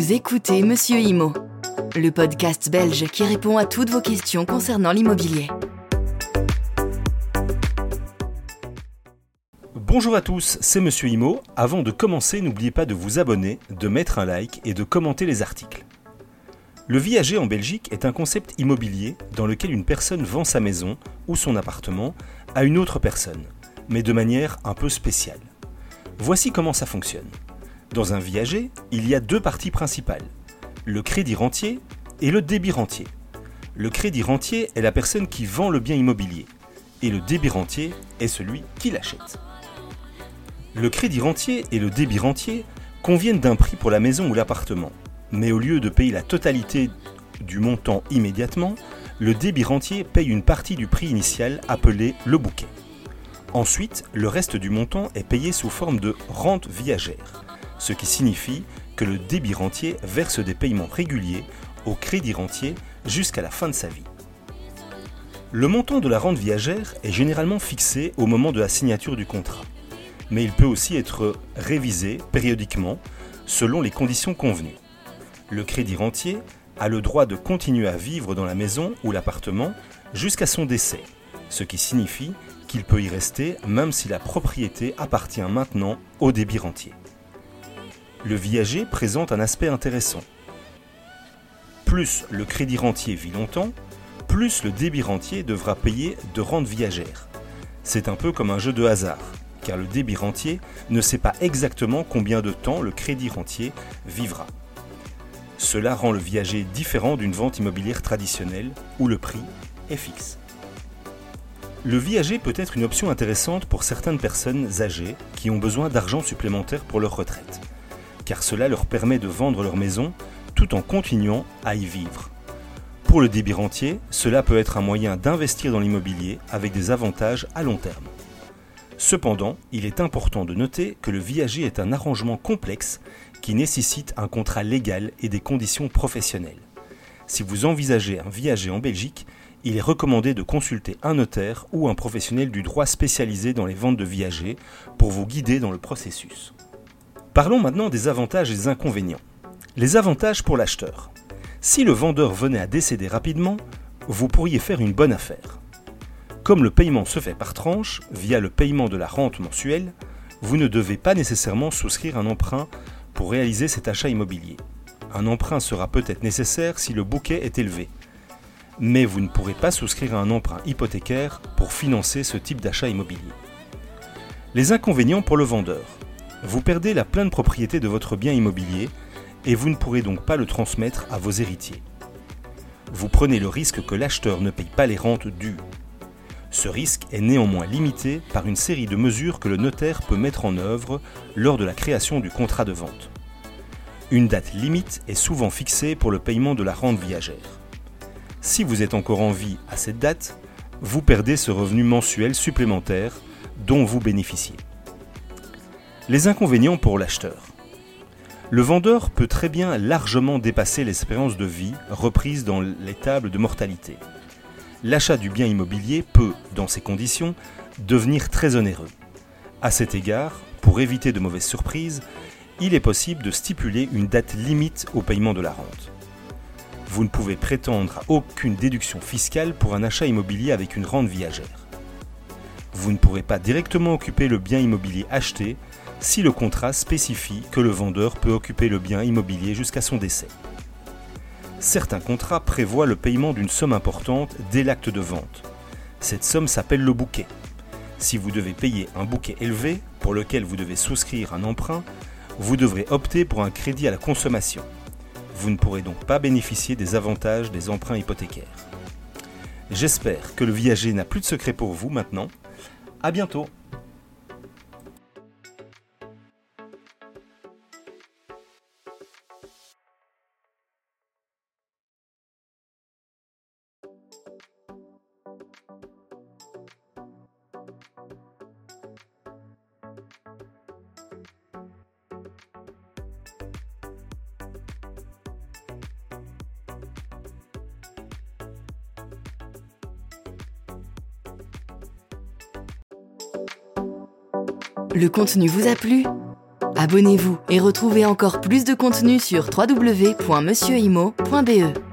Vous écoutez Monsieur Imo, le podcast belge qui répond à toutes vos questions concernant l'immobilier. Bonjour à tous, c'est Monsieur Imo. Avant de commencer, n'oubliez pas de vous abonner, de mettre un like et de commenter les articles. Le viager en Belgique est un concept immobilier dans lequel une personne vend sa maison ou son appartement à une autre personne, mais de manière un peu spéciale. Voici comment ça fonctionne. Dans un viager, il y a deux parties principales, le crédit rentier et le débit rentier. Le crédit rentier est la personne qui vend le bien immobilier et le débit rentier est celui qui l'achète. Le crédit rentier et le débit rentier conviennent d'un prix pour la maison ou l'appartement mais au lieu de payer la totalité du montant immédiatement, le débit rentier paye une partie du prix initial appelé le bouquet. Ensuite, le reste du montant est payé sous forme de rente viagère, ce qui signifie que le débit rentier verse des paiements réguliers au crédit rentier jusqu'à la fin de sa vie. Le montant de la rente viagère est généralement fixé au moment de la signature du contrat, mais il peut aussi être révisé périodiquement selon les conditions convenues le crédit rentier a le droit de continuer à vivre dans la maison ou l'appartement jusqu'à son décès, ce qui signifie qu'il peut y rester même si la propriété appartient maintenant au débit rentier. Le viager présente un aspect intéressant. Plus le crédit rentier vit longtemps, plus le débit rentier devra payer de rente viagère. C'est un peu comme un jeu de hasard, car le débit rentier ne sait pas exactement combien de temps le crédit rentier vivra. Cela rend le viager différent d'une vente immobilière traditionnelle où le prix est fixe. Le viager peut être une option intéressante pour certaines personnes âgées qui ont besoin d'argent supplémentaire pour leur retraite, car cela leur permet de vendre leur maison tout en continuant à y vivre. Pour le débit rentier, cela peut être un moyen d'investir dans l'immobilier avec des avantages à long terme. Cependant, il est important de noter que le viager est un arrangement complexe qui nécessite un contrat légal et des conditions professionnelles. Si vous envisagez un viager en Belgique, il est recommandé de consulter un notaire ou un professionnel du droit spécialisé dans les ventes de viagers pour vous guider dans le processus. Parlons maintenant des avantages et des inconvénients. Les avantages pour l'acheteur. Si le vendeur venait à décéder rapidement, vous pourriez faire une bonne affaire. Comme le paiement se fait par tranche, via le paiement de la rente mensuelle, vous ne devez pas nécessairement souscrire un emprunt pour réaliser cet achat immobilier. Un emprunt sera peut-être nécessaire si le bouquet est élevé, mais vous ne pourrez pas souscrire un emprunt hypothécaire pour financer ce type d'achat immobilier. Les inconvénients pour le vendeur. Vous perdez la pleine propriété de votre bien immobilier et vous ne pourrez donc pas le transmettre à vos héritiers. Vous prenez le risque que l'acheteur ne paye pas les rentes dues. Ce risque est néanmoins limité par une série de mesures que le notaire peut mettre en œuvre lors de la création du contrat de vente. Une date limite est souvent fixée pour le paiement de la rente viagère. Si vous êtes encore en vie à cette date, vous perdez ce revenu mensuel supplémentaire dont vous bénéficiez. Les inconvénients pour l'acheteur. Le vendeur peut très bien largement dépasser l'espérance de vie reprise dans les tables de mortalité l'achat du bien immobilier peut, dans ces conditions, devenir très onéreux. À cet égard, pour éviter de mauvaises surprises, il est possible de stipuler une date limite au paiement de la rente. Vous ne pouvez prétendre à aucune déduction fiscale pour un achat immobilier avec une rente viagère. Vous ne pourrez pas directement occuper le bien immobilier acheté si le contrat spécifie que le vendeur peut occuper le bien immobilier jusqu'à son décès. Certains contrats prévoient le paiement d'une somme importante dès l'acte de vente. Cette somme s'appelle le bouquet. Si vous devez payer un bouquet élevé pour lequel vous devez souscrire un emprunt, vous devrez opter pour un crédit à la consommation. Vous ne pourrez donc pas bénéficier des avantages des emprunts hypothécaires. J'espère que le viager n'a plus de secret pour vous maintenant. A bientôt Le contenu vous a plu Abonnez-vous et retrouvez encore plus de contenu sur www.monsieurimo.be.